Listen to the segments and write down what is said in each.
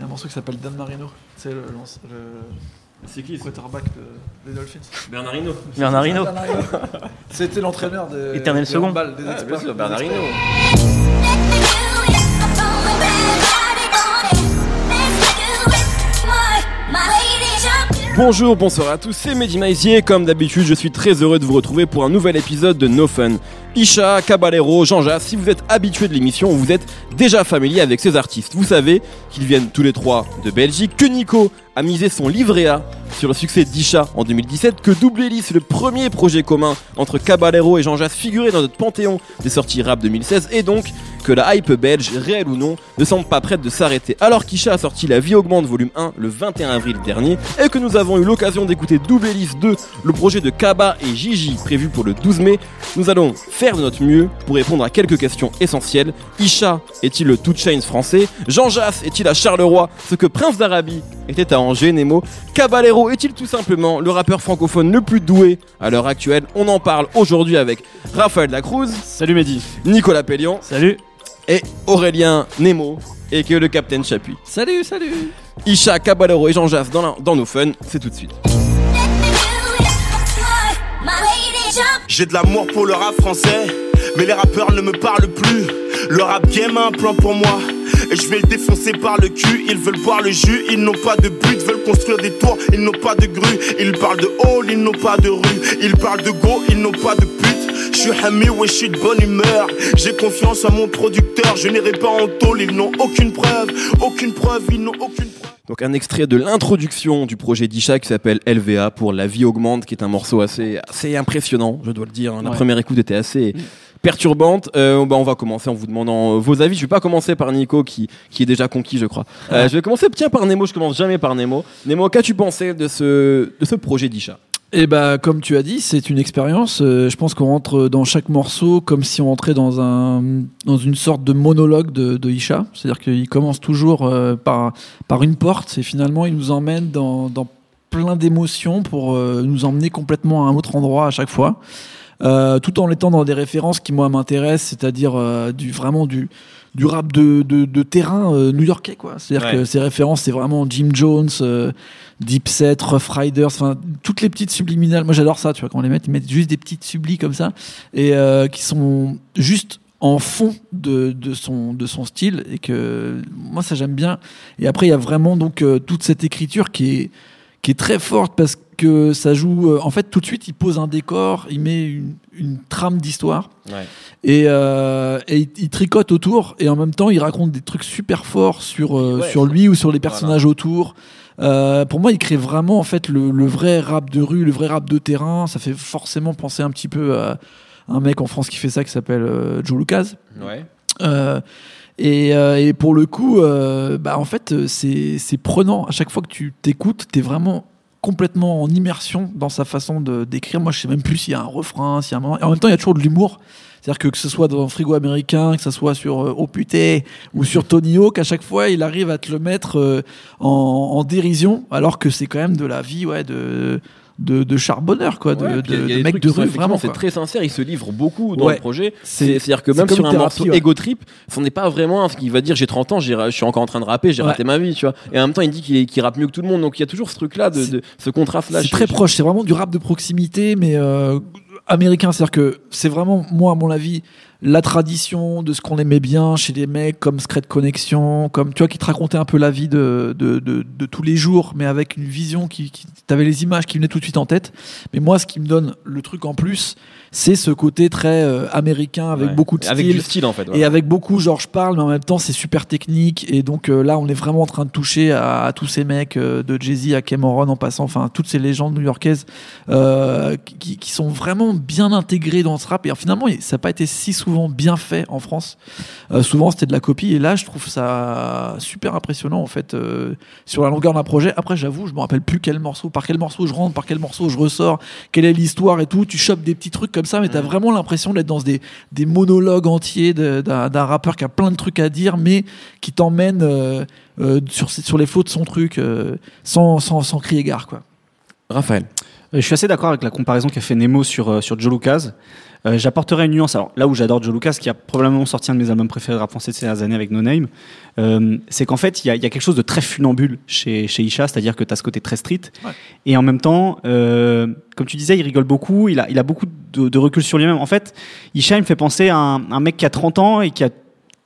Il y a un morceau qui s'appelle Dan Marino. C'est le, le C'est qui quarterback de- des Dolphins. Bernard Hinault. Bernard Hinault. C'était l'entraîneur de, Éternel de second. handball, des Ah, bien sûr. Bonjour, bonsoir à tous, c'est Mehdi Maizier. Comme d'habitude, je suis très heureux de vous retrouver pour un nouvel épisode de No Fun. Isha, Caballero, Jean-Jacques, si vous êtes habitué de l'émission, vous êtes déjà familier avec ces artistes. Vous savez qu'ils viennent tous les trois de Belgique, que Nico a misé son livret A sur le succès d'Isha en 2017, que Double Hélice, le premier projet commun entre Caballero et Jean-Jacques, figurait dans notre panthéon des sorties rap 2016, et donc que la hype belge, réelle ou non, ne semble pas prête de s'arrêter. Alors qu'Isha a sorti La vie augmente volume 1 le 21 avril dernier, et que nous avons eu l'occasion d'écouter Double Hélice 2, le projet de Kaba et Gigi prévu pour le 12 mai, nous allons faire de notre mieux pour répondre à quelques questions essentielles. Isha est-il le Two Chains français? Jean Jass est-il à Charleroi? Ce que Prince d'Arabie était à Angers, Nemo Caballero est-il tout simplement le rappeur francophone le plus doué à l'heure actuelle? On en parle aujourd'hui avec Raphaël Lacruz, Salut Mehdi. Nicolas Pellion Salut. et Aurélien Nemo et que le Capitaine Chapuis. Salut, salut Isha, Caballero et Jean Jass dans, la- dans nos fun, c'est tout de suite. J'ai de l'amour pour le rap français, mais les rappeurs ne me parlent plus. Le rap game a un plan pour moi, et je vais le défoncer par le cul. Ils veulent boire le jus, ils n'ont pas de but, veulent construire des tours, ils n'ont pas de grue. Ils parlent de hall, ils n'ont pas de rue. Ils parlent de go, ils n'ont pas de pute. Je suis Hami, ouais, de bonne humeur. J'ai confiance en mon producteur, je n'irai pas en tôle, ils n'ont aucune preuve, aucune preuve, ils n'ont aucune preuve. Donc un extrait de l'introduction du projet d'Isha qui s'appelle LVA pour La vie augmente, qui est un morceau assez, assez impressionnant, je dois le dire. hein. La Ouais. première écoute était assez perturbante. Euh, bah, on va commencer en vous demandant euh, vos avis. Je vais pas commencer par Nico qui, qui est déjà conquis, je crois. Euh, je vais commencer tiens par Nemo. Je commence jamais par Nemo. Nemo, qu'as-tu pensé de ce, de ce projet d'Isha? Et bah, comme tu as dit, c'est une expérience. Euh, je pense qu'on rentre dans chaque morceau comme si on rentrait dans, un, dans une sorte de monologue de, de Isha. C'est-à-dire qu'il commence toujours euh, par, par une porte et finalement il nous emmène dans, dans plein d'émotions pour euh, nous emmener complètement à un autre endroit à chaque fois. Tout en étant dans des références qui moi m'intéressent, c'est-à-dire du vraiment du du rap de, de, de terrain euh, new-yorkais quoi. C'est-à-dire Ouais. que ces références c'est vraiment Jim Jones, euh, Dipset, Rough Riders, enfin toutes les petites subliminales. Moi j'adore ça, tu vois quand on les met, ils mettent juste des petites sublis comme ça et euh, qui sont juste en fond de, de son de son style et que moi ça j'aime bien. Et après il y a vraiment donc euh, toute cette écriture qui est qui est très forte parce que ça joue. euh, en fait, tout de suite, il pose un décor, il met une, une trame d'histoire et, euh, et il, il tricote autour et en même temps, il raconte des trucs super forts sur euh, Ouais, sur lui ou sur les personnages autour. Pour moi, il crée vraiment en fait le, le vrai rap de rue, le vrai rap de terrain. Ça fait forcément penser un petit peu à un mec en France qui fait ça qui s'appelle Joe Lucas. Ouais. Euh, et, pour le coup, euh, bah en fait, euh, c'est prenant. À chaque fois que tu t'écoutes, t'es vraiment complètement en immersion dans sa façon d'écrire. Moi, je sais même plus s'il y a un refrain, s'il y a un moment. Et en même temps, il y a toujours de l'humour. C'est-à-dire que que ce soit dans Frigo américain, que ce soit sur Oh putain ou sur Tony Hawk, à chaque fois, il arrive à te le mettre en, en dérision, alors que c'est quand même de la vie, ouais, de de, de charbonneur, quoi, de, Ouais, de, de mec de rue, vraiment. c'est très sincère, il se livre beaucoup dans Ouais. le projet. C'est- C'est- C'est-à-dire que même sur un morceau ouais. Ego Trip, ce n'est pas vraiment un- il va dire j'ai 30 ans, je suis encore en train de rapper, j'ai raté ma vie, tu vois. Et en même temps, il dit qu'il qu'il rappe mieux que tout le monde, donc il y a toujours ce truc-là, de, ce contraste-là. C'est très proche, c'est vraiment du rap de proximité, mais euh, américain. C'est-à-dire que c'est vraiment, moi, à mon avis, la tradition de ce qu'on aimait bien chez les mecs comme Secret Connection, comme tu vois, qui te racontait un peu la vie de, de, de, de tous les jours, mais avec une vision qui, qui t'avais les images qui venaient tout de suite en tête. Mais moi, ce qui me donne le truc en plus, c'est ce côté très euh, américain avec Ouais. beaucoup de Avec style. du style en fait. Et avec beaucoup, genre je parle, mais en même temps c'est super technique. Et donc euh, là, on est vraiment en train de toucher à, à tous ces mecs, euh, de Jay-Z à Cameron en passant, enfin toutes ces légendes new-yorkaises euh, qui, qui sont vraiment bien intégrées dans ce rap. Et alors, finalement, ça n'a pas été si souvent bien fait en France. Euh, souvent c'était de la copie. Et là, je trouve ça super impressionnant en fait euh, sur la longueur d'un projet. Après, j'avoue, je me rappelle plus quel morceau, par quel morceau je rentre, par quel morceau je ressors, quelle est l'histoire et tout. Tu chopes des petits trucs comme ça, mais t'as vraiment l'impression d'être dans des, des monologues entiers d'un rappeur qui a plein de trucs à dire, mais qui t'emmène euh, euh, sur, sur les flots de son truc euh, sans, sans, sans crier gare. Quoi. Raphaël. Je suis assez d'accord avec la comparaison qu'a fait Nemo sur, sur Joe Lucas. Euh, j'apporterai une nuance. Alors là où j'adore Joe Lucas, qui a probablement sorti un de mes albums préférés de rap français de ces dernières années avec No Name, euh, c'est qu'en fait il y, y, a quelque chose de très funambule chez, chez Isha, c'est-à-dire que tu as ce côté très street, ouais. et en même temps, euh, comme tu disais, il rigole beaucoup, il a, il a beaucoup de, de recul sur lui-même. En fait, Isha il me fait penser à un, un, mec qui a 30 ans et qui a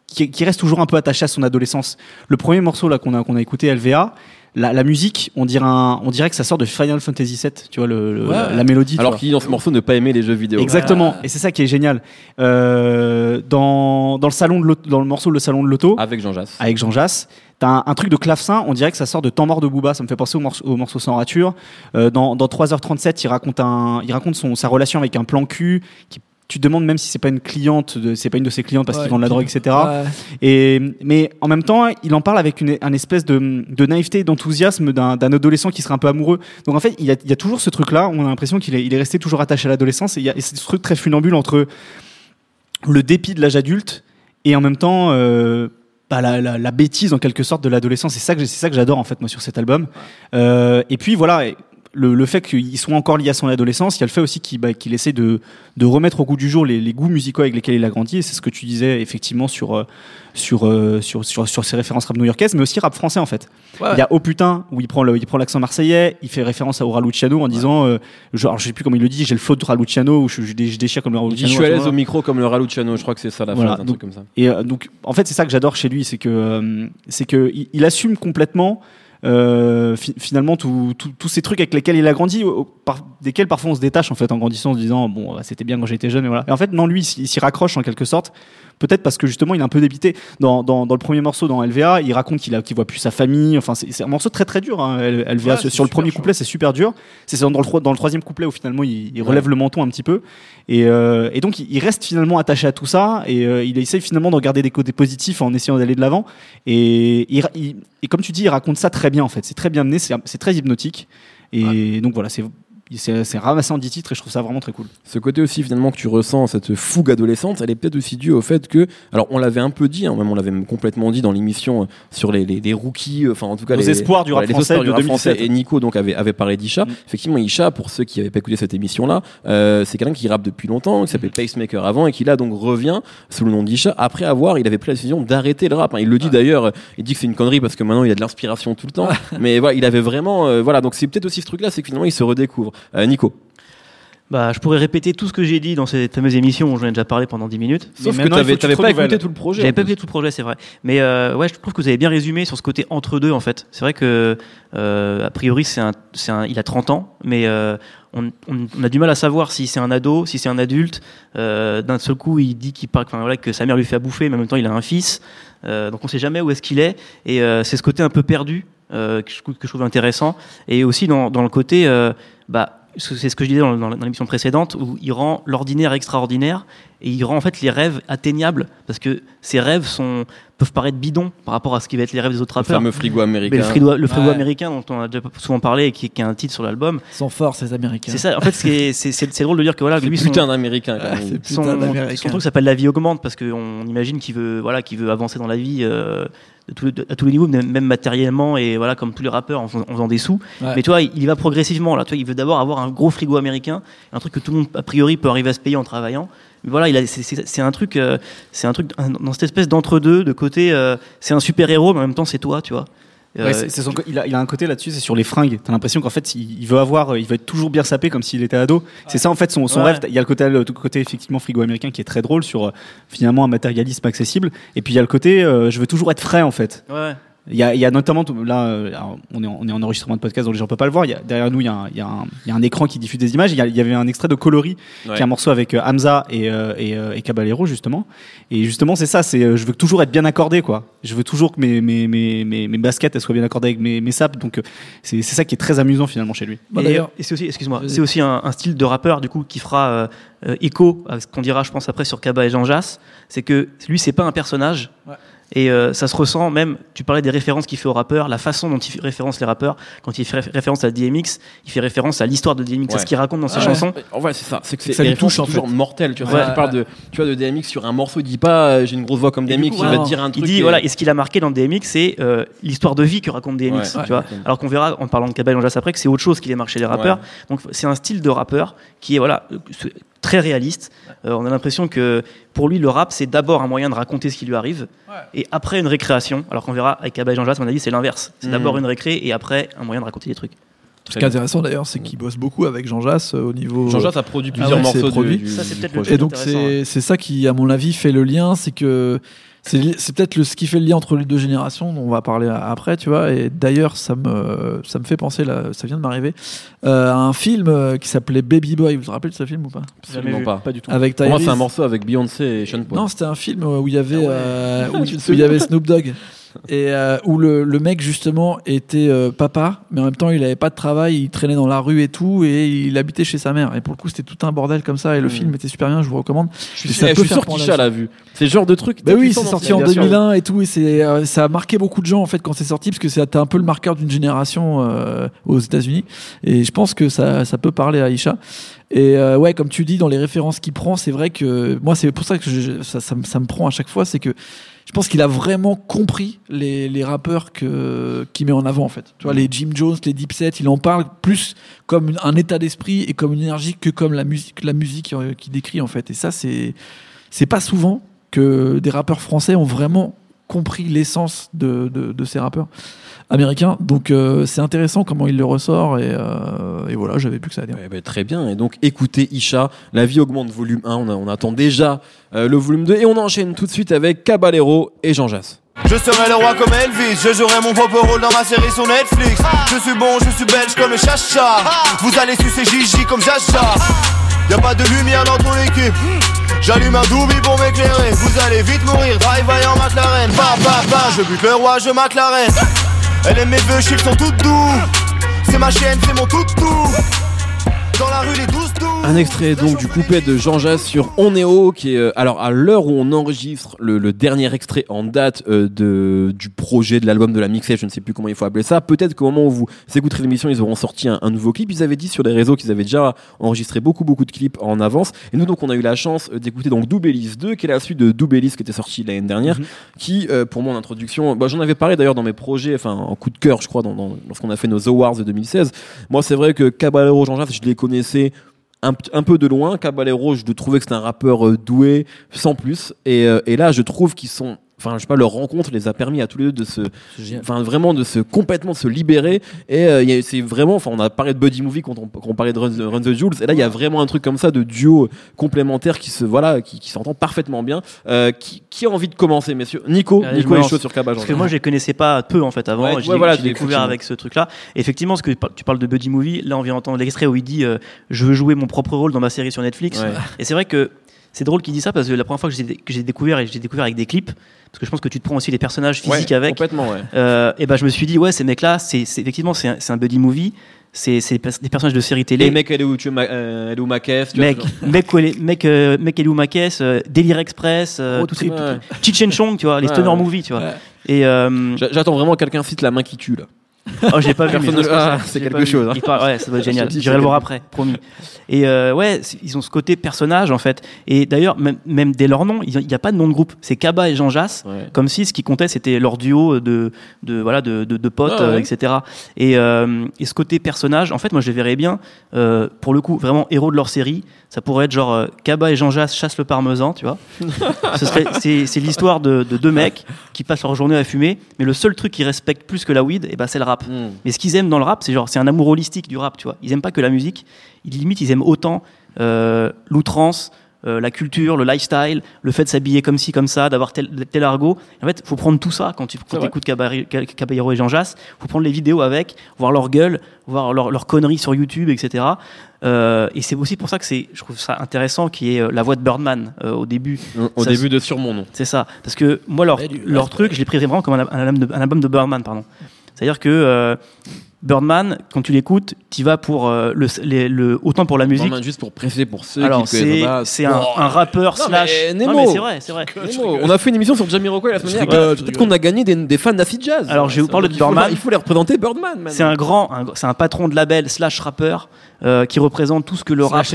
qui, qui, reste toujours un peu attaché à son adolescence. Le premier morceau là qu'on a qu'on a écouté, LVA, la, la, musique, on dirait, un, on dirait que ça sort de Final Fantasy VII, tu vois, le, le, ouais. la, la, mélodie. Alors qu'il dit dans ce morceau ne pas aimer les jeux vidéo. Exactement, et c'est ça qui est génial. Euh, dans, dans, le salon de dans le morceau Le Salon de l'Auto. Avec Jean Jass. Avec Jean Jass. T'as un, un, truc de clavecin, on dirait que ça sort de Temps mort de Booba, ça me fait penser au morceau, au morceau sans rature. Euh, dans, dans 3h37, il raconte, un, il raconte son, sa relation avec un plan cul qui tu te demandes même si c'est pas une cliente, de, c'est pas une de ses clientes parce ouais, qu'ils vendent la drogue, etc. Ouais. Et mais en même temps, il en parle avec une, un espèce de, de naïveté, d'enthousiasme d'un, adolescent qui serait un peu amoureux. Donc en fait, il y a, il y a toujours ce truc-là. On a l'impression qu'il est, il est resté toujours attaché à l'adolescence. Et il y a et ce truc très funambule entre le dépit de l'âge adulte et en même temps. Euh, bah, la, la, la, bêtise en quelque sorte de l'adolescence, c'est ça que c'est ça que j'adore en fait moi sur cet album. Euh, et puis voilà, le, le, fait qu'il soit encore lié à son adolescence, il y a le fait aussi qu'il bah, qu essaie de, de, remettre au goût du jour les, les, goûts musicaux avec lesquels il a grandi. Et c'est ce que tu disais effectivement sur, euh, sur, euh, sur, sur, sur, ses références rap new-yorkaises, mais aussi rap français en fait. Ouais, il y a Oh putain, où il prend, l'accent marseillais, il fait référence à Raluciano en disant, euh, genre, je sais plus comment il le dit, j'ai le flow de Raluciano, ou je, je, je, déchire comme le Raluciano. Je suis à l'aise au micro comme le Raluciano, je crois que c'est ça la voilà, phrase, un donc, truc comme ça. Et donc, en fait, c'est ça que j'adore chez lui, c'est que, c'est que il, il assume complètement euh, fi finalement tous ces trucs avec lesquels il a grandi, par, desquels parfois on se détache en fait en grandissant en se disant bon bah, c'était bien quand j'étais jeune mais voilà. Et en fait non lui il s'y raccroche en quelque sorte. Peut-être parce que justement il est un peu débité. Dans, dans, dans le premier morceau dans LVA, il raconte qu'il qu voit plus sa famille. Enfin c'est un morceau très très dur. Hein, LVA ouais, sur le premier couplet c'est super dur. C'est dans le dans le troisième couplet où finalement il, il relève ouais. le menton un petit peu. Et, euh, et donc il reste finalement attaché à tout ça et euh, il essaye finalement de regarder des côtés positifs en essayant d'aller de l'avant. Et, il, il, et comme tu dis, il raconte ça très bien en fait. C'est très bien mené, c'est très hypnotique. Et ouais. donc voilà, c'est c'est ramassé en 10 titres et je trouve ça vraiment très cool. Ce côté aussi finalement que tu ressens, cette fougue adolescente, elle est peut-être aussi due au fait que, alors on l'avait un peu dit, hein, même on l'avait complètement dit dans l'émission sur les, les, les, rookies, enfin en tout cas les, les espoirs du rap les français de du 2007. Et Nico donc avait, avait parlé d'Isha. Mm. Effectivement, Isha, pour ceux qui n'avaient pas écouté cette émission-là, euh, c'est quelqu'un qui rappe depuis longtemps, qui s'appelait mm. Pacemaker avant et qui là donc revient sous le nom d'Isha après avoir, il avait pris la décision d'arrêter le rap. Hein. Il le dit ouais. d'ailleurs, il dit que c'est une connerie parce que maintenant il a de l'inspiration tout le temps. mais voilà, il avait vraiment, euh, voilà, donc c'est peut-être aussi ce truc-là, c'est que finalement il se redécouvre. Euh, Nico. Bah, je pourrais répéter tout ce que j'ai dit dans cette fameuse émission où j'en ai déjà parlé pendant 10 minutes. Sauf que t'avais, t'avais pas écouté tout le projet. J'avais pas écouté tout le projet, c'est vrai. Mais euh, ouais, je trouve que vous avez bien résumé sur ce côté entre deux en fait. C'est vrai que euh, a priori c'est un, c'est un, il a 30 ans, mais euh, on, on, on, a du mal à savoir si c'est un ado, si c'est un adulte. Euh, d'un seul coup, il dit qu'il parle, enfin, voilà, que sa mère lui fait à bouffer, mais en même temps il a un fils. Euh, donc on sait jamais où est-ce qu'il est. Et euh, c'est ce côté un peu perdu que je, que, je, trouve intéressant. Et aussi dans, dans le côté, bah c'est ce que je disais dans, dans l'émission précédente, où il rend l'ordinaire extraordinaire et il rend en fait les rêves atteignables parce que ces rêves sont peuvent paraître bidons par rapport à ce qui va être les rêves des autres rappeurs. Le fameux frigo américain. Mais le frigo, le frigo ouais. américain dont on a déjà souvent parlé et qui, qui a un titre sur l'album. Sont forts ces Américains. C'est ça. En fait, c'est drôle de dire que voilà, lui, putain d'Américain. Son, son, truc s'appelle la vie augmente parce qu'on imagine qu'il veut voilà, qu'il veut avancer dans la vie. Euh, de à tous les niveaux, même matériellement et voilà comme tous les rappeurs en, en faisant des sous. Ouais. Mais tu vois, il, il, va progressivement là. Tu vois, il veut d'abord avoir un gros frigo américain, un truc que tout le monde a priori peut arriver à se payer en travaillant. Mais voilà, c'est un truc, euh, c'est un truc dans cette espèce d'entre-deux, de côté, euh, c'est un super héros, mais en même temps c'est toi, tu vois. Euh, son, il, a, il a un côté là-dessus, c'est sur les fringues. T'as l'impression qu'en fait, il, veut avoir, il veut être toujours bien sapé comme s'il était ado. C'est ça en fait son, son ouais. rêve. Il y a le côté, le côté effectivement frigo américain qui est très drôle sur finalement un matérialisme accessible. Et puis il y a le côté, euh, je veux toujours être frais en fait. Ouais. Il y, a, il y a notamment là, on est, en, on est en enregistrement de podcast donc les gens peuvent pas le voir. Il y a, derrière nous, il y, a un, il, y a un, il y a un écran qui diffuse des images. Il y, a, il y avait un extrait de Coloris, ouais. qui est un morceau avec euh, Hamza et, euh, et, euh, et, Caballero justement. Et justement, c'est ça. C'est je veux toujours être bien accordé, quoi. Je veux toujours que mes, mes, mes, mes, mes baskets elles soient bien accordées avec mes, mes sapes. Donc c'est ça qui est très amusant finalement chez lui. Bon, et, et c'est aussi, excuse-moi, c'est aussi un, un, style de rappeur du coup qui fera écho à ce qu'on dira, je pense après sur Kaba et Jean Jass. C'est que lui, c'est pas un personnage. Ouais Et euh, ça se ressent même, tu parlais des références qu'il fait aux rappeurs, la façon dont il fait référence les rappeurs, quand il fait réf- référence à DMX, il fait référence à l'histoire de DMX, à Ouais. ce qu'il raconte dans ses Ah ouais. chansons. En vrai, c'est ça. C'est que c'est Ça lui les touche, en toujours fait. mortelles. Tu vois, Ouais. tu parles de, tu vois, de DMX sur un morceau, il dit pas euh, j'ai une grosse voix comme DMX, coup, il va te dire un Il truc. dit, et- voilà, et ce qu'il a marqué dans DMX, c'est euh, l'histoire de vie que raconte DMX, Ouais. tu vois. Ouais. Alors qu'on verra en parlant de Cabal Anjas après que c'est autre chose qui les marque chez les rappeurs. Donc c'est un style de rappeur qui est voilà très réaliste. Euh, on a l'impression que pour lui le rap c'est d'abord un moyen de raconter ce qui lui arrive et après une récréation. Alors qu'on verra avec Cabal Anjas, à mon avis, c'est l'inverse. C'est Mhm. d'abord une récré et après un moyen de raconter des trucs. Ce qui est intéressant d'ailleurs, c'est qu'il bosse beaucoup avec Jean Jass euh, au niveau. Jean-Jacques a produit Ah plusieurs ouais, c'est morceaux produit. du, Ça, c'est du peut-être le projet. Et donc c'est c'est ça qui, à mon avis, fait le lien, c'est que c'est peut-être le ce qui fait le lien entre les deux générations, dont on va parler a- après, tu vois. Et d'ailleurs, ça me ça me fait penser là, ça vient de m'arriver, euh, à un film euh, qui s'appelait Baby Boy. Vous vous rappelez de ce film ou pas? Absolument vu. pas. Pas du tout. Avec Pour moi, c'est un morceau avec Beyoncé et Sean Paul. Non, c'était un film où il y avait, euh, où, te où il y avait Snoop Dogg. Et euh, où le, le mec justement était euh, papa, mais en même temps il avait pas de travail, il traînait dans la rue et tout, et il habitait chez sa mère. Et pour le coup c'était tout un bordel comme ça, et le Mm. film était super bien, je vous recommande. je suis, eh, je sûr qu'Isha la- vu. C'est le genre de truc. Bah oui, c'est sorti en bien sûr. 2001 et tout, et c'est, euh, ça a marqué beaucoup de gens en fait quand c'est sorti, parce que c'était un peu le marqueur d'une génération euh, aux États-Unis. Et je pense que ça, ça peut parler à Aïcha. Et euh, ouais, comme tu dis, dans les références qu'il prend, c'est vrai que moi, c'est pour ça que je- ça, ça, me- ça me prend à chaque fois, c'est que je pense qu'il a vraiment compris les, les rappeurs que qu'il met en avant en fait. Tu vois, les Jim Jones, les Dipset, il en parle plus comme un état d'esprit et comme une énergie que comme la musique, la musique euh, qu'il décrit en fait. Et ça, c'est c'est pas souvent que des rappeurs français ont vraiment compris l'essence de, de, de ces rappeurs américains. Donc euh, c'est intéressant comment il le ressort et, euh, et voilà, j'avais plus que ça à dire. Ouais, bah, très bien. Et donc, écoutez Isha, La vie augmente volume 1. On, a- on attend déjà euh, le volume 2. Et on enchaîne tout de suite avec Caballero et Jean Jass. Je serai le roi comme Elvis, je jouerai mon propre rôle dans ma série sur Netflix. Je suis bon, je suis belge comme le chacha. Vous allez sucer Gigi comme Jaja. Y'a pas de lumière dans ton équipe. J'allume un doobie pour m'éclairer. Vous allez vite mourir, drive-by en McLaren. Ba ba ba, je bute le roi, je McLaren. Elle aime mes vœux, chiffres sont toutes doux. C'est ma chaîne, c'est mon toutou. Dans la rue, les douze doux. Un extrait donc du couplet de Jean Jass sur On est haut, qui est euh, alors à l'heure où on enregistre le, le dernier extrait en date euh, de du projet de l'album de la mixtape, je ne sais plus comment il faut appeler ça. Peut-être qu'au moment où vous écouterez l'émission, ils auront sorti un, un nouveau clip. Ils avaient dit sur les réseaux qu'ils avaient déjà enregistré beaucoup beaucoup de clips en avance. Et nous donc on a eu la chance euh, d'écouter donc Doubelis 2, qui est la suite de Doubelis qui était sorti l'année dernière, qui euh, pour mon introduction, bah, j'en avais parlé d'ailleurs dans mes projets, enfin en coup de cœur, je crois, dans, dans- lorsqu'on a fait nos awards de 2016. Moi, c'est vrai que Caballero Jean Jass, je les connaissais un, peu de loin. Caballero, je trouvais que c'était un rappeur euh, doué, sans plus. Euh, et là, je trouve qu'ils sont. Enfin, je sais pas, leur rencontre les a permis à tous les deux de se, enfin, vraiment de se complètement de se libérer. Et euh, il y a- c'est vraiment, enfin, on a parlé de Buddy Movie quand on, quand on parlait de Run the, Run the Jules. Et là, il y a vraiment un truc comme ça de duo complémentaire qui se, voilà, qui, qui s'entend parfaitement bien. Euh, qui, qui a envie de commencer, messieurs? Nico, Allez, Nico est chaud sur Caballero. Parce que moi, je les connaissais pas peu en fait avant. Ouais, je ouais, voilà, j'ai découvert avec ce truc-là. Effectivement, ce que tu parles de Buddy Movie, là, on vient d'entendre l'extrait où il dit euh, Je veux jouer mon propre rôle dans ma série sur Netflix. Ouais. Et c'est vrai que c'est drôle qu'il dit ça parce que la première fois que j'ai découvert et j'ai découvert avec des clips, parce que je pense que tu te prends aussi les personnages physiques Ouais, avec. Complètement, ouais. euh, et ben je me suis dit ouais ces mecs là c'est c'est- effectivement c'est un, buddy movie c'est des pers- des personnages de séries télé Les mecs, tu Ma- euh, tu vois, mec mec mec euh, mec Eliou Makes euh, Délire Express euh, Oh, ces ouais. Cheech and Chong tu vois les stoner movies tu vois et euh, J'a- J'attends vraiment que quelqu'un cite la main qui tue là. Oh, j'ai pas vu. Personne Ah, que c'est quelque chose, hein. Parle- ouais, ça doit être génial. Je te dis, J'irai le voir après, promis. Et euh, ouais, ils ont ce côté personnage en fait. Et d'ailleurs, même, même dès leur nom, il n'y a pas de nom de groupe. C'est Kaba et Jean Jass. Ouais. Comme si ce qui comptait, c'était leur duo de, de voilà de, de, de potes, Ah ouais. euh, etc. Et, euh, et ce côté personnage, en fait, moi, je les verrais bien. pour le coup, vraiment héros de leur série. Ça pourrait être genre Kaba et Jean Jass chassent le parmesan, tu vois. C'est, c'est l'histoire de, de deux mecs qui passent leur journée à fumer, mais le seul truc qu'ils respectent plus que la weed, et ben c'est le rap. Hmm. Mais ce qu'ils aiment dans le rap, c'est genre c'est un amour holistique du rap, tu vois. Ils aiment pas que la musique, ils limite ils aiment autant euh, l'outrance, euh, la culture, le lifestyle, le fait de s'habiller comme ci comme ça, d'avoir tel, tel argot. En fait, faut prendre tout ça quand tu quand écoutes Caballero, Caballero et Jean Jass. Faut prendre les vidéos avec, voir leur gueule, voir leurs leur conneries sur YouTube, etc. Euh, et c'est aussi pour ça que c'est, je trouve ça intéressant qu'il y ait euh, la voix de Birdman euh, au début. Au Ça, début de Sur mon nom. C'est ça. Parce que moi, leur, leur truc, je les pris vraiment comme un, un album de, un album de Birdman, pardon. C'est-à-dire que euh, Birdman, quand tu l'écoutes, tu vas pour euh, le, les- le- autant pour la musique. Birdman, juste pour préciser pour ceux Alors qui c'est pas. c'est un, un rappeur Non, slash. mais Nemo. Non, mais c'est vrai, c'est vrai. Nemo, On a fait une émission sur Jamiroquai la semaine dernière. je Peut-être qu'on a gagné des, des fans d'acid jazz. Alors, je vais vous parler de Birdman. Il faut les représenter Birdman. man. C'est un grand, c'est un patron de label slash rappeur euh, qui représente tout ce que le rap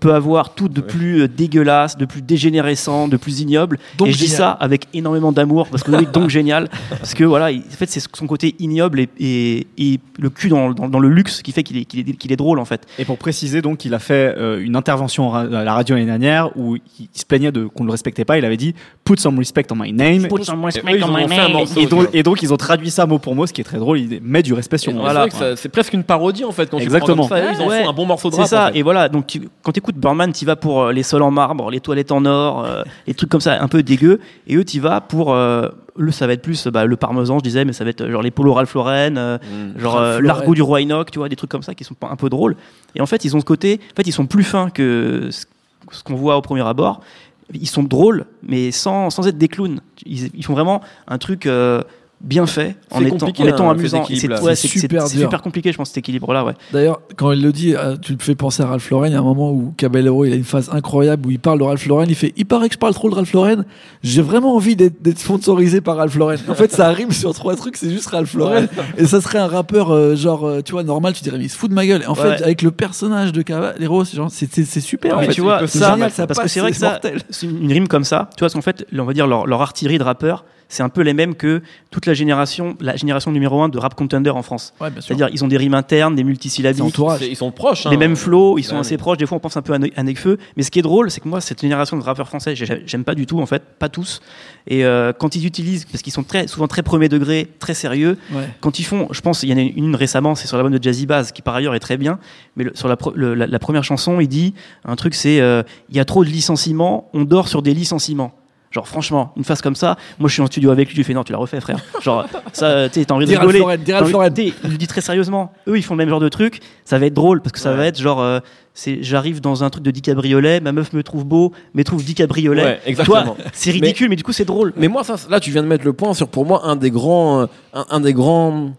peut avoir, tout de plus euh, dégueulasse, de plus dégénérescent, de plus ignoble. Donc et je dis ça avec énormément d'amour parce que oui, donc génial, parce que voilà, il- en fait, c'est son côté ignoble et, et, et le cul dans, dans, dans le luxe qui fait qu'il est, qu'il est, qu'il est drôle en fait. Et pour préciser, donc, il a fait euh, une intervention à la radio l'année dernière où il, se plaignait de qu'on ne le respectait pas. Il avait dit Put some respect on my name. Put some respect Et on my name. morceau. Et donc, et donc, ils ont traduit ça mot pour mot, ce qui est très drôle. Il met du respect sur Et moi. que ça- c'est presque une parodie en fait. Quand tu Exactement. comme ça, ils en Ouais. font un bon morceau de C'est rap. ça, en fait. et voilà, donc tu- quand tu écoutes Birdman, tu vas pour euh, les sols en marbre, les toilettes en or, euh, les trucs comme ça, un peu dégueux, et eux, tu vas pour. euh, le, ça va être plus bah, le parmesan, je disais, mais ça va être euh, genre les polos Ralph Lauren, euh, Mm. genre euh, l'argot du roi Enoch, tu vois, des trucs comme ça qui sont un peu drôles. Et en fait, ils ont ce côté, en fait, ils sont plus fins que ce ce qu'on voit au premier abord. Ils sont drôles, mais sans, sans être des clowns. Ils, ils font vraiment un truc euh, bien fait, en étant, en étant hein, amusant. C'est ouais, super super compliqué, je pense, cet équilibre-là. Ouais. D'ailleurs, quand il le dit, euh, tu me fais penser à Ralph Lauren. Il y a un moment où Caballero, il a une phase incroyable où il parle de Ralph Lauren. Il fait, il paraît que je parle trop de Ralph Lauren. J'ai vraiment envie d'être sponsorisé par Ralph Lauren. En fait, ça rime sur trois trucs. C'est juste Ralph Lauren. Et ça serait un rappeur euh, genre, euh, tu vois, normal. Tu dirais, mais il se fout de ma gueule. Et en Ouais. fait, avec le personnage de Caballero, c'est super. en mais fait. tu vois, C'est ça, génial, ça parce que c'est vrai que ça, mortel. c'est une une rime comme ça, tu vois, parce qu'en fait, on va dire leur, leur artillerie de rappeurs, c'est un peu les mêmes que toute la génération, la génération numéro un de rap contender en France. Ouais, bien sûr. C'est-à-dire, ils ont des rimes internes, des multisyllabiques, Ils sont proches. les hein. mêmes flows, ils sont Ouais, assez mais- proches. Des fois, on pense un peu à, Ne- à Nekfeu. Mais ce qui est drôle, c'est que moi, cette génération de rappeurs français, j'ai- j'aime pas du tout, en fait, pas tous. Et euh, quand ils utilisent, parce qu'ils sont très, souvent très premier degré, très sérieux, Ouais. quand ils font, je pense, il y en a une récemment, c'est sur l'album de Jazzy Bass, qui par ailleurs est très bien, mais le- sur la, pro- le- la, la première chanson, il dit un truc, c'est euh, il y a trop de licenciements, on dort sur des licenciements. Genre franchement, une phase comme ça, moi je suis en studio avec lui, je lui fais non, tu l'as refait frère. Genre ça, euh, tu sais, t'as envie de Dis rigoler. Dis Il le dit très sérieusement. Eux, ils font le même genre de truc. Ça va être drôle parce que ça Ouais. va être genre, euh, c'est, j'arrive dans un truc de Dick Cabriolet, ma meuf me trouve beau, mais trouve Dick Cabriolet. Ouais, Tu exactement. vois, c'est ridicule, mais, du coup c'est drôle. Mais moi, ça, là, tu viens de mettre le point sur pour moi un des grands, euh, un, un des grands,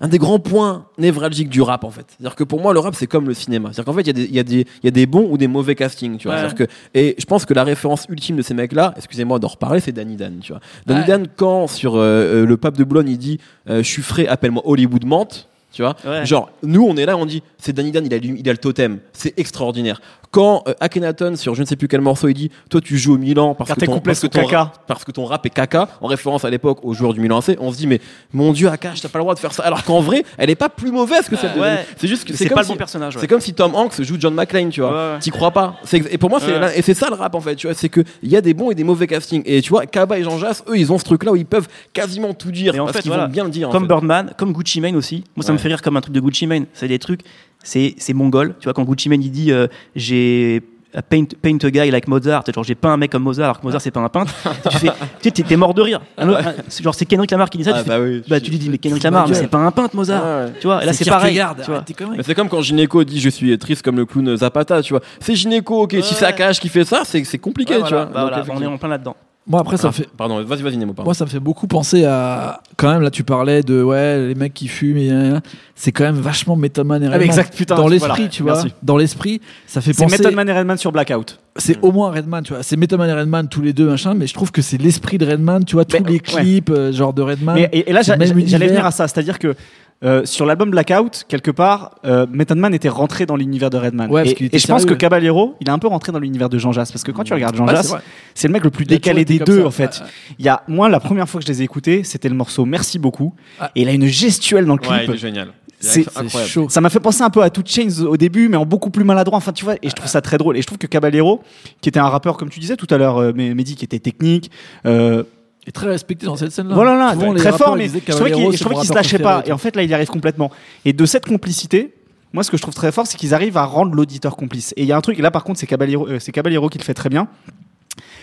un des grands points névralgiques du rap en fait. C'est-à-dire que pour moi, le rap c'est comme le cinéma. C'est-à-dire qu'en fait, il y a des, y y a bons ou des mauvais castings. Tu vois. Ouais. Que et je pense que la référence ultime de ces mecs-là, excusez-moi d'en reparler, c'est Danny Dan. Tu vois. Danny Ouais. Dan quand sur euh, euh, le pape de Boulogne, il dit, euh, je suis frais, appelle-moi Hollywood Mante. Tu vois, Ouais. genre nous on est là, on dit c'est Danny Dan, il a, il a le totem, c'est extraordinaire. Quand euh, Akhenaton sur je ne sais plus quel morceau il dit, toi tu joues au Milan parce Car que ton, parce que ton rap- parce que ton rap est caca, en référence à l'époque aux joueurs du Milan AC, on se dit mais mon dieu Akash t'as pas le droit de faire ça, alors qu'en vrai elle est pas plus mauvaise que celle de. C'est juste que c'est pas le bon personnage. ouais. c'est comme si Tom Hanks joue John McClane, tu vois. T'y crois pas. Et pour moi, c'est et c'est ça le rap en fait, tu vois. C'est que il y a des bons et des mauvais castings. Et tu vois, Kaba et Jean Jass, eux, ils ont ce truc-là où ils peuvent quasiment tout dire Et en parce fait, voilà. vont bien le dire. comme. Birdman, comme Gucci Mane aussi. Moi, ça me Ouais. Fait rire comme un truc de Gucci Mane. C'est des trucs, c'est c'est mongol. Tu vois, quand Gucci Mane il dit euh, j'ai a paint, paint a guy like Mozart, genre j'ai peint un mec comme Mozart, alors que Mozart c'est pas un peintre. tu fais, tu sais, t'es- mort de rire. Un un- genre c'est Kendrick Lamar qui dit ça. Ah, tu, fais, bah oui. bah, tu lui dis mais Kendrick Lamar, ma mais c'est pas un peintre Mozart. Ouais. Tu vois, là c'est pareil. Tu vois. Mais c'est comme quand Gynéco dit je suis triste comme le clown Zapata, tu vois. C'est Gynéco, ok. Si c'est Akash qui fait ça, c'est c'est compliqué, Ouais, tu voilà. vois. Bah, Donc, voilà, on est en plein là-dedans. Moi, après, ça me Ah, fait, Pardon, vas-y, vas-y, Nemo. pardon. Moi, ça me fait beaucoup penser à. Quand même, là, tu parlais de ouais, les mecs qui fument. et, C'est quand même vachement Method Man et Ah, mais Redman. exact, putain, Dans l'esprit, voilà. tu vois. Merci. Dans l'esprit, ça fait C'est penser. Method Man et Redman sur Blackout. C'est au moins Redman, tu vois. C'est Method Man et Redman tous les deux, machin. Mais je trouve que c'est l'esprit de Redman, tu vois. Tous Mais, les ouais. clips, euh, genre de Redman. Mais, et, et là, c'est j'allais venir à ça. C'est-à-dire que euh, sur l'album Blackout, quelque part, euh, Method Man était rentré dans l'univers de Redman. Ouais, parce et qu'il était et je pense sérieux. que Caballero, il est un peu rentré dans l'univers de Jean Jass. Parce que quand tu regardes Jean Ouais, Jass, c'est le mec le plus Il décalé des deux, ça. en fait. Il y a, moi, la première fois que je les ai écoutés, c'était le morceau Merci beaucoup. Ah. Et il a une gestuelle dans le clip. Ouais, il est génial. C'est- chaud. Ça m'a fait penser un peu à Two Chains au début, mais en beaucoup plus maladroit. Enfin, tu vois, et je trouve ça très drôle. Et je trouve que Caballero, qui était un rappeur, comme tu disais tout à l'heure, euh, Mehdi, qui était technique, euh, Et très respecté dans cette scène-là. voilà, là, Souvent, très fort, mais je trouvais qu'il qu'il se lâchait pas. Et en fait, là, il y arrive complètement. Et de cette complicité, moi, ce que je trouve très fort, c'est qu'ils arrivent à rendre l'auditeur complice. Et il y a un truc, et là, par contre, c'est Caballero, euh, Caballero qui le fait très bien.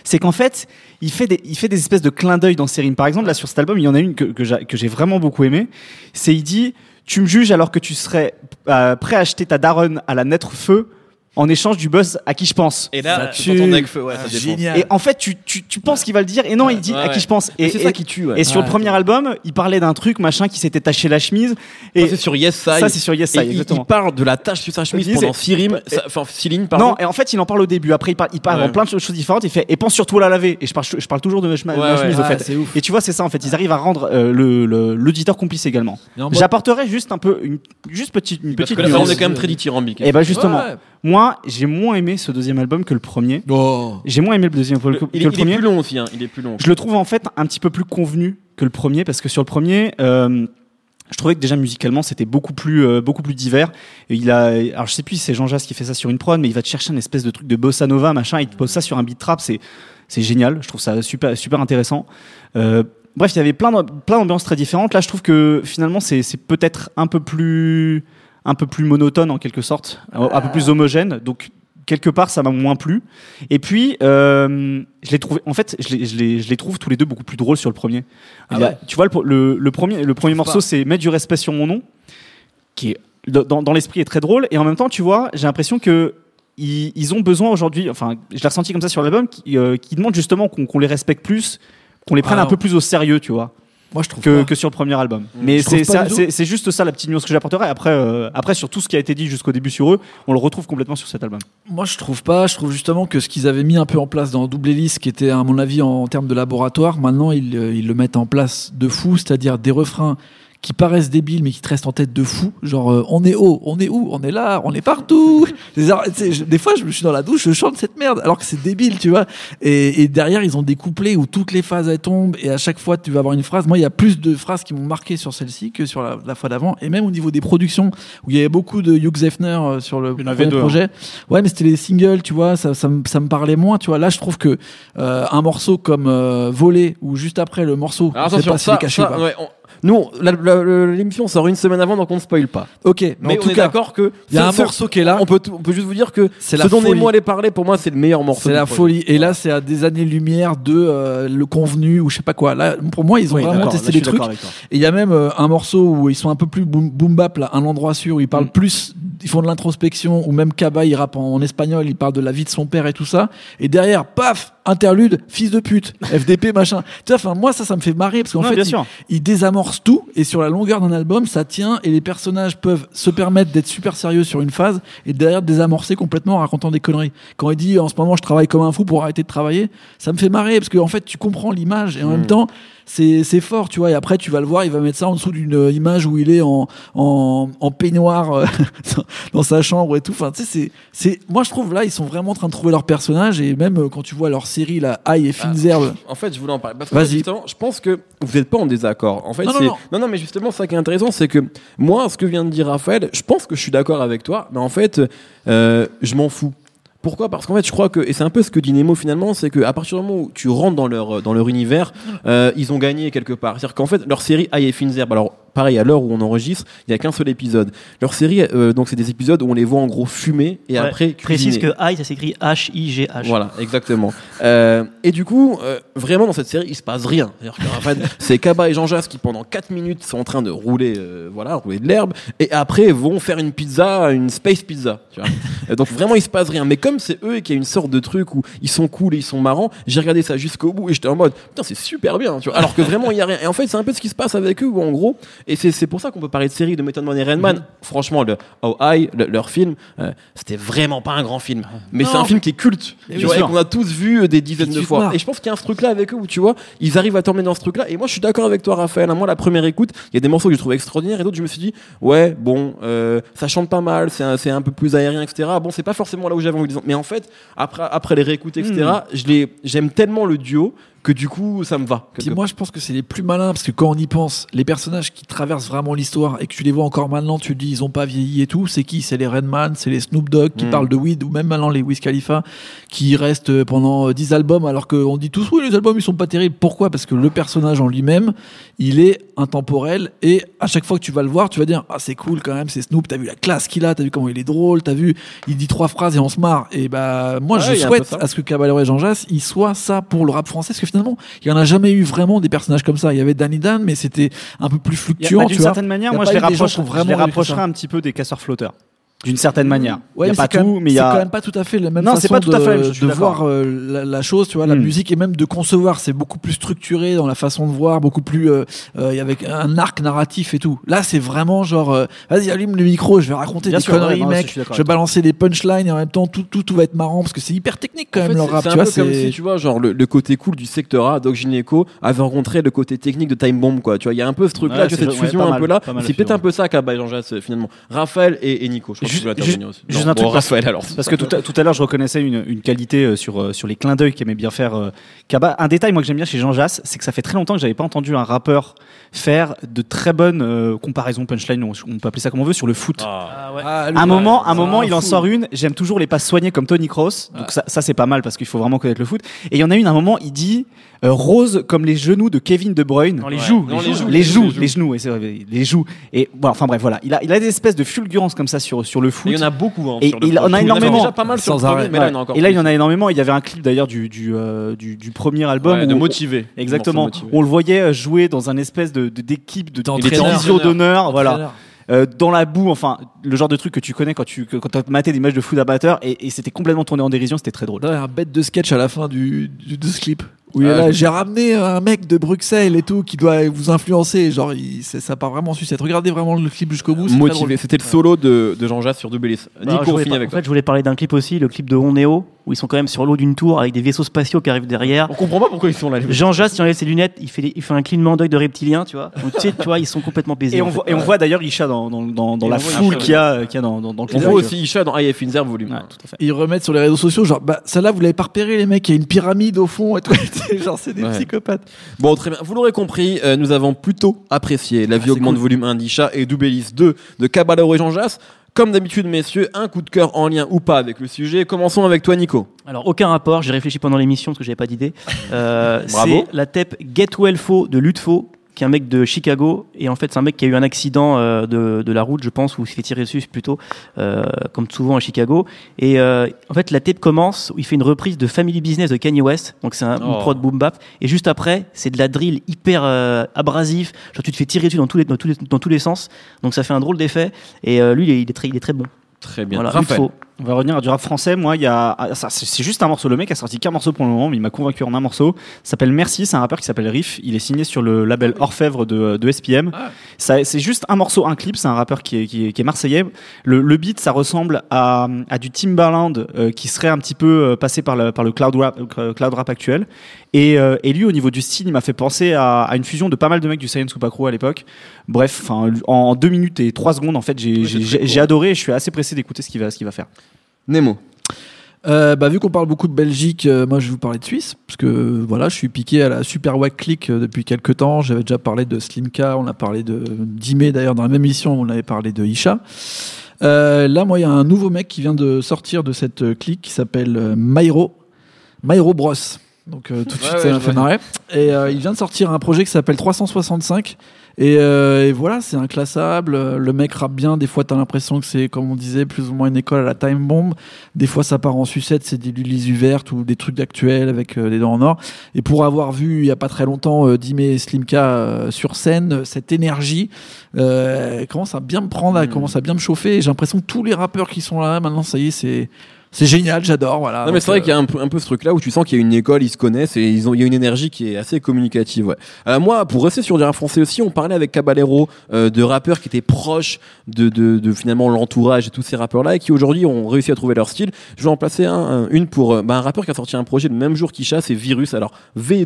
C'est qu'en fait, il fait, des, il fait des espèces de clins d'œil dans ses rimes. Par exemple, là, sur cet album, il y en a une que, que j'a- que j'ai vraiment beaucoup aimé. C'est, il dit, tu me juges alors que tu serais euh, prêt à acheter ta daronne à la naître feu en échange du buzz à qui je pense. Et là, Ça tu avec feu, ouais, ça Ah, génial. Et en fait, tu, tu, tu penses qu'il va le dire et non, il dit Ouais, à qui je pense. Et, c'est ça qui tue, ouais. et sur le Ouais. premier album, il parlait d'un truc machin qui s'était taché la chemise. Ça, Et c'est sur Yes Side. ça, c'est sur Yes Et Side, il, exactement. il parle de la tache sur sa chemise pendant six rimes, enfin six lignes, pardon. non, et en fait, il en parle au début. Après, il parle, il parle Ouais. en plein de choses différentes. Il fait et pense surtout à la laver. Et je parle, je parle toujours de ma, ma Ouais, ouais. chemise au Ouais, fait. c'est ouf. Et tu vois, c'est ça en fait. Ils arrivent à rendre euh, le- le- l'auditeur complice également. Et en mode- J'apporterai juste un peu, une, juste petite, une Parce petite que là, on nuance. est quand même très dithyrambique. Et bah justement, Ouais. Moi, j'ai moins aimé ce deuxième album que le premier. Oh. J'ai moins aimé le deuxième album que, il, que le il est premier. plus long aussi, hein. Il est plus long. Je le trouve en fait un petit peu plus convenu que le premier parce que sur le premier, euh, je trouvais que déjà musicalement c'était beaucoup plus euh, beaucoup plus divers. Et il a, alors je sais plus si c'est Jean Jas qui fait ça sur une prod, mais il va te chercher une espèce de truc de bossa nova machin, il te pose ça sur un beat trap, c'est c'est génial. Je trouve ça super super intéressant. Euh, bref, il y avait plein plein d'ambiances très différentes. Là, je trouve que finalement c'est c'est peut-être un peu plus un peu plus monotone en quelque sorte, un peu plus homogène. Donc quelque part ça m'a moins plu. Et puis euh, je l'ai trouvé, en fait, je les, je, les, je les trouve tous les deux beaucoup plus drôles sur le premier. Ah. Tu vois le, le, le premier le premier trouve morceau c'est mettre du respect sur mon nom, qui est dans, dans l'esprit est très drôle et en même temps tu vois j'ai l'impression que ils, ils ont besoin aujourd'hui, enfin je l'ai ressenti comme ça sur l'album, qui, euh, qui demandent justement qu'on les respecte plus, qu'on les prenne Ah un peu plus au sérieux, tu vois Moi, je trouve que, pas. que sur le premier album. Mais Je trouve c'est juste ça la petite nuance que j'apporterai. Après, euh, après sur tout ce qui a été dit jusqu'au début sur eux, on le retrouve complètement sur cet album. Moi, je trouve pas. Je trouve justement que ce qu'ils avaient mis un peu en place dans Double Hélice, qui était, à mon avis, en, termes de laboratoire, maintenant, ils, euh, ils le mettent en place de fou, c'est-à-dire des refrains qui paraissent débiles, mais qui te restent en tête de fou. Genre, euh, on est haut, on est où, on est là, on est partout. des, fois, je me suis dans la douche, je chante cette merde, alors que c'est débile, tu vois. Et, et derrière, ils ont des couplets où toutes les phases elles tombent, et à chaque fois, tu vas avoir une phrase. Moi, il y a plus de phrases qui m'ont marqué sur celle-ci que sur la, la fois d'avant, et même au niveau des productions, où il y avait beaucoup de Hugh Zefner euh, sur le premier hein. projet. Ouais, mais c'était les singles, tu vois, ça, ça, me- ça me parlait moins, tu vois. Là, je trouve que euh, un morceau comme euh, Volé ou juste après le morceau, Alors, je sais pas est ça, caché ça, ou pas. ouais, on- nous, l'émission sort une semaine avant, donc on ne spoil pas. Ok, mais, Mais en on tout est cas, d'accord que il y a un ce- morceau qui est là. On peut, tout- on peut juste vous dire que C'est ce la dont folie. Nemo allait parler, pour moi, c'est le meilleur morceau. C'est la folie. Et là, c'est à des années-lumière de euh, le convenu ou je sais pas quoi. Là, pour moi, ils ont Oui, vraiment testé des trucs. Et il y a même euh, un morceau où ils sont un peu plus boom, boom bap, là, un endroit sûr où ils parlent Mm. plus, ils font de l'introspection, ou même Kaba, il rappe en, en espagnol, il parle de la vie de son père et tout ça. Et derrière, paf, interlude, fils de pute, FDP, machin. Tu vois, enfin, moi, ça, ça me fait marrer parce qu'en Ouais, fait, sûr. ils désamorcent tout et sur la longueur d'un album, ça tient et les personnages peuvent se permettre d'être super sérieux sur une phase et derrière désamorcer complètement en racontant des conneries. Quand il dit en ce moment je travaille comme un fou pour arrêter de travailler, ça me fait marrer parce que en fait tu comprends l'image et en Mm. même temps c'est c'est fort, tu vois. Et après tu vas le voir, il va mettre ça en dessous d'une euh, image où il est en en, en peignoir euh, dans sa chambre et tout. Enfin, tu sais, c'est c'est moi je trouve là ils sont vraiment en train de trouver leur personnage et même euh, quand tu vois leur série là, Aïe et Fines Ah, Herbes. En fait, je voulais en parler. Parce que Vas-y. je pense que vous n'êtes pas en désaccord. En fait, Non, non, c'est non. mais justement, ça qui est intéressant, c'est que moi, ce que vient de dire Raphaël, je pense que je suis d'accord avec toi, mais en fait, euh, je m'en fous. Pourquoi? Parce qu'en fait, je crois que, et c'est un peu ce que dit Nemo finalement, c'est qu'à partir du moment où tu rentres dans leur, dans leur univers, euh, ils ont gagné quelque part. C'est-à-dire qu'en fait, leur série Aïe et Fines Herbes, alors pareil, à l'heure où on enregistre, il n'y a qu'un seul épisode. Leur série, euh, donc c'est des épisodes où on les voit en gros fumer et Ouais, après Précise cuisiner. que I, ça s'écrit H-I-G-H. Voilà, exactement. Euh, et du coup, euh, vraiment dans cette série, il se passe rien. C'est Kaba et Jean Jas qui pendant 4 minutes sont en train de rouler, euh, voilà, rouler de l'herbe, et après vont faire une pizza, une space pizza. Tu vois. Euh, Donc vraiment, il se passe rien. Mais comme c'est eux qui a une sorte de truc où ils sont cool et ils sont marrants, j'ai regardé ça jusqu'au bout et j'étais en mode, putain, c'est super bien. Tu vois. Alors que vraiment, il y a rien. Et en fait, c'est un peu ce qui se passe avec eux, où en gros, et c'est c'est pour ça qu'on peut parler de série de Method Man et Redman. Franchement, le Oh I, le- leur film, euh, c'était vraiment pas un grand film, mais Non. c'est un film qui est culte. Mais Tu oui, vois, et qu'on a tous vu euh, des dizaines de fois. Et je pense qu'il y a un truc là avec eux où tu vois, ils arrivent à t'emmener dans ce truc là. Et moi, je suis d'accord avec toi, Raphaël. Moi, la première écoute, il y a des morceaux que je trouve extraordinaires et d'autres, je me suis dit, ouais, bon, euh, ça chante pas mal, c'est un, c'est un peu plus aérien, etc. Bon, c'est pas forcément là où j'avais envie de. Mais en fait, après, après les réécoutes, etc., Hmm. je les, j'aime tellement le duo que du coup, ça me va. Puis moi, je pense que c'est les plus malins parce que quand on y pense, les personnages qui traversent vraiment l'histoire et que tu les vois encore maintenant, tu te dis ils ont pas vieilli et tout. C'est qui? C'est les Redman, c'est les Snoop Dogg qui Mm. parlent de weed ou même maintenant les Wiz Khalifa qui restent euh, pendant euh, 10 albums alors qu'on dit tous oui les albums ils sont pas terribles. Pourquoi? Parce que le personnage en lui-même, il est intemporel et à chaque fois que tu vas le voir, tu vas dire ah c'est cool quand même, c'est Snoop. T'as vu la classe qu'il a, t'as vu comment il est drôle, t'as vu il dit trois phrases et on se marre. Et bah moi Ouais, je souhaite à ce que Caballero et Jean Jass ils soient ça pour le rap français parce que finalement il y en a jamais eu vraiment des personnages comme ça. Il y avait Danny Dan, mais c'était un peu plus fluctuant. tu D'une certaine manière, moi je les rapproche, je les ça. un petit peu des casseurs flotteurs. D'une certaine manière. Ouais, il y a mais pas c'est quand tout, même- mais il y c'est quand a. même pas tout à fait la même Non, façon c'est pas tout à fait la même de voir euh, la, la chose, tu vois, la Mm. musique et même de concevoir. C'est beaucoup plus structuré dans la façon de voir, beaucoup plus euh, euh, avec un arc narratif et tout. Là, c'est vraiment genre, euh, vas-y, allume le micro, je vais raconter Bien des sûr, ouais, conneries, non, mec. Je vais balancer des punchlines et en même temps tout, tout, tout va être marrant parce que c'est hyper technique quand En même fait, leur rap. c'est Tu un vois, peu comme c'est si tu vois genre le, le côté cool du secteur A Doc Gynéco avait rencontré le côté technique de Time Bomb quoi tu vois il y a un peu ce truc là Ouais, tu vois, c'est cette fusion un peu là c'est peut-être un peu ça qu'a bah, Jean Jass finalement Raphaël et, et Nico Juste- que tu veux intervenir aussi juste Non, un truc bon, parce- Raphaël alors Parce que tout à, tout à l'heure, je reconnaissais une, une qualité euh, sur, euh, sur les clins d'œil qu'aimait bien faire euh, Kaba. Un détail, moi, que j'aime bien chez Jean Jass, c'est que ça fait très longtemps que j'avais pas entendu un rappeur faire de très bonnes euh, comparaisons, punchline, on, on peut appeler ça comme on veut, sur le foot. Ah ouais. Ah, lui, un ouais, moment, un moment, il en sort une. J'aime toujours les passes soignées comme Tony Cross. Donc Ouais. ça, ça c'est pas mal parce qu'il faut vraiment connaître le foot. Et il y en a une, à un moment, il dit euh, rose comme les genoux de Kevin De Bruyne. Dans les Ouais. joues. Non, les les joues. les joues, les joues. les genoux, vrai, les joues. Et voilà, enfin bref, voilà. Il a, il a des espèces de fulgurances comme ça sur, sur le foot. il y en a beaucoup hein, Et sur le il en a énormément. déjà pas mal sur le Sans premier, arrêt. mais là il y en a Ouais. encore et là, il y en a énormément. Il y avait un clip d'ailleurs du, du, euh, du, du premier album. Ouais, de on- motiver Exactement. Motivé. On le voyait euh, jouer dans un espèce d'équipe de, de d'honneur, voilà. Euh, dans la boue, enfin le genre de truc que tu connais quand tu quand t'as maté des matchs de foot amateur et, et c'était complètement tourné en dérision, c'était très drôle. Là, un bête de sketch à la fin du, du, de ce clip. Où il est Ah, là, je- j'ai ramené un mec de Bruxelles et tout qui doit vous influencer. Genre, il, c'est- ça part vraiment en sucette. Regardez vraiment le clip jusqu'au bout. motivé c'était le solo de, de Jean Jass sur Dubelis Nico on finit avec en toi fait, je voulais parler d'un clip aussi, le clip de Oneo, où ils sont quand même sur l'eau d'une tour avec des vaisseaux spatiaux qui arrivent derrière. on comprend pas pourquoi ils sont là les. Jean Jass, il enlève ses lunettes, il fait, des- il fait un clignement d'œil de reptilien, tu vois. Donc, tu sais, tu vois, ils sont complètement baisés. Et en on fait. voit, et on voit d'ailleurs Isha dans, dans, dans, dans Et la on voit foule Isha, qu'il y a, qu'il y a dans, dans, dans le on clip. voit aussi Isha dans IF Inzer volume Ouais, un. tout à fait. Ils remettent sur les réseaux sociaux, genre, bah, celle-là, vous l'avez pas repéré, les mecs, il y a une pyramide au fond et tout. genre, c'est des Ouais. psychopathes. Bon, très bien. Vous l'aurez compris, euh, nous avons plutôt apprécié La vie c'est augmente cool. volume 1 d'Isha et Dubelis 2 de Caballero et Jean Jass. Comme d'habitude, messieurs, un coup de cœur en lien ou pas avec le sujet. Commençons avec toi, Nico. Alors, aucun rapport, j'ai réfléchi pendant l'émission parce que j'avais pas d'idée. Euh, Bravo. C'est la tape Get Well Fo de Lutfo, qui est un mec de Chicago. Et en fait, c'est un mec qui a eu un accident euh, de, de la route, je pense, ou il s'est fait tirer dessus plutôt, euh, comme souvent à Chicago. Et euh, en fait, la tape commence où il fait une reprise de Family Business de Kanye West. Donc, c'est un Oh. prod boom bap. Et juste après, c'est de la drill hyper abrasif. Genre, tu te fais tirer dessus dans tous les, dans tous les, dans tous les sens. Donc, ça fait un drôle d'effet. Et lui, il est, il est très, il est très bon. Très bien. Voilà, Raphaël. On va revenir à du rap français. Moi, il y a, ah, c'est juste un morceau. Le mec a sorti qu'un morceau pour le moment, mais il m'a convaincu en un morceau. S'appelle Merci. C'est un rappeur qui s'appelle Riff. Il est signé sur le label Orfèvre de, de SPM. Ah. C'est juste un morceau, un clip. C'est un rappeur qui est, qui est, qui est marseillais. Le, le beat, ça ressemble à, à du Timbaland euh, qui serait un petit peu euh, passé par le, par le cloud rap, euh, cloud rap actuel. Et, euh, et lui, au niveau du style, il m'a fait penser à, à une fusion de pas mal de mecs du Science Crew à l'époque. Bref, en deux minutes et trois secondes, en fait, j'ai, Ouais, adoré. Et je suis assez pressé d'écouter ce qu'il va, ce qu'il va faire. Nemo. Euh, bah, vu qu'on parle beaucoup de Belgique, euh, moi je vais vous parler de Suisse, parce que voilà, je suis piqué à la Super Wack Click euh, depuis quelques temps. J'avais déjà parlé de Slimka, on a parlé de Dime d'ailleurs dans la même émission, on avait parlé de Isha. Euh, là, moi, il y a un nouveau mec qui vient de sortir de cette clique qui s'appelle Mairo, Mairo Bros. Donc euh, tout de Ouais, suite, ouais, ça m'a je fait marrer. Et euh, il vient de sortir un projet qui s'appelle 365. Et, euh, et voilà, c'est inclassable. Euh, Le mec rappe bien. Des fois, t'as l'impression que c'est, comme on disait, plus ou moins une école à la time bomb. Des fois, ça part en sucette, c'est des Lilies vertes ou des trucs d'actuel avec euh, des dents en or. Et pour avoir vu il y a pas très longtemps euh, Dime et Slimka euh, sur scène, euh, cette énergie euh, elle commence à bien me prendre, elle Mm. commence à bien me chauffer. J'ai l'impression que tous les rappeurs qui sont là maintenant, ça y est, c'est c'est génial, j'adore. Voilà. non, mais c'est vrai euh, qu'il y a un peu, un peu ce truc-là où tu sens qu'il y a une école, ils se connaissent et ils ont, il y a une énergie qui est assez communicative. Ouais. Euh, moi, pour rester sur du rap français aussi, on parlait avec Caballero euh, de rappeurs qui étaient proches de, de, de finalement l'entourage et tous ces rappeurs-là et qui aujourd'hui ont réussi à trouver leur style. Je vais en placer un, un- une pour euh, bah, un rappeur qui a sorti un projet le même jour qu'Isha, c'est Virus. Alors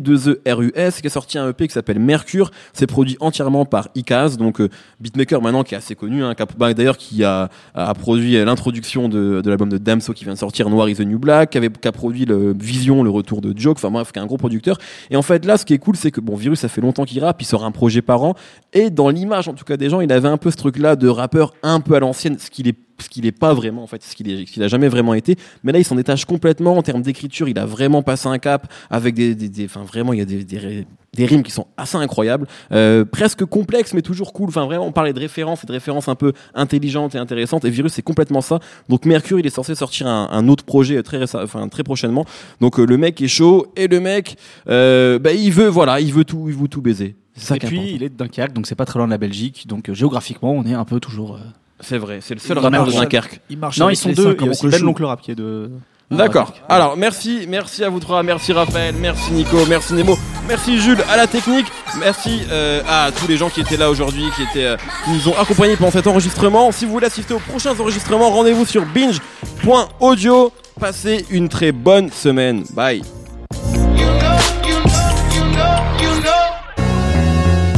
V2ERUS, qui a sorti un EP qui s'appelle Mercure. C'est produit entièrement par Icaz, donc euh, beatmaker maintenant qui est assez connu, hein, bah, d'ailleurs qui a, a produit euh, l'introduction de, de l'album de Damso qui vient de sortir, Noir is the New Black, qui, avait, a produit le Vision, le retour de Joke, enfin bref, qui est un gros producteur. Et en fait là, ce qui est cool, c'est que bon, Virus, ça fait longtemps qu'il rappe, il sort un projet par an, et dans l'image en tout cas des gens, il avait un peu ce truc-là de rappeur un peu à l'ancienne, ce qu'il est ce qu'il est pas vraiment en fait, ce qu'il qu'il a jamais vraiment été. Mais là, il s'en détache complètement en termes d'écriture. Il a vraiment passé un cap avec des, enfin vraiment, il y a des, des rimes qui sont assez incroyables, euh, presque complexes mais toujours cool. Enfin vraiment, on parlait de références et de références un peu intelligentes et intéressantes. Et Virus, c'est complètement ça. Donc Mercure, il est censé sortir un, un autre projet très récem- enfin très prochainement. Donc euh, le mec est chaud et le mec, euh, bah, il veut voilà, il veut tout, il veut tout baiser. Ça Et puis, important. il est de Dunkerque, donc c'est pas très loin de la Belgique. Donc, euh, géographiquement, on est un peu toujours. euh, C'est vrai, c'est le seul rappeur de. Dunkerque. Il marche Non, ils sont deux. Il y comme a aussi Ben l'oncle rap qui est de. D'accord. Alors, merci, merci à vous trois, merci Raphaël, merci Nico, merci Nemo, merci Jules à la technique, merci euh, à tous les gens qui étaient là aujourd'hui, qui étaient, euh, qui nous ont accompagnés pendant cet enregistrement. Si vous voulez assister aux prochains enregistrements, rendez-vous sur binge.audio. Passez une très bonne semaine. Bye.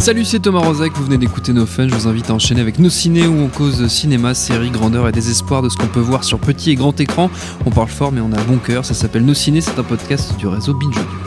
Salut, c'est Thomas Rozek, vous venez d'écouter No Fun, je vous invite à enchaîner avec Nos Ciné où on cause cinéma, série, grandeur et désespoir de ce qu'on peut voir sur petit et grand écran. On parle fort mais on a bon cœur, ça s'appelle Nos Ciné, c'est un podcast du réseau Binge.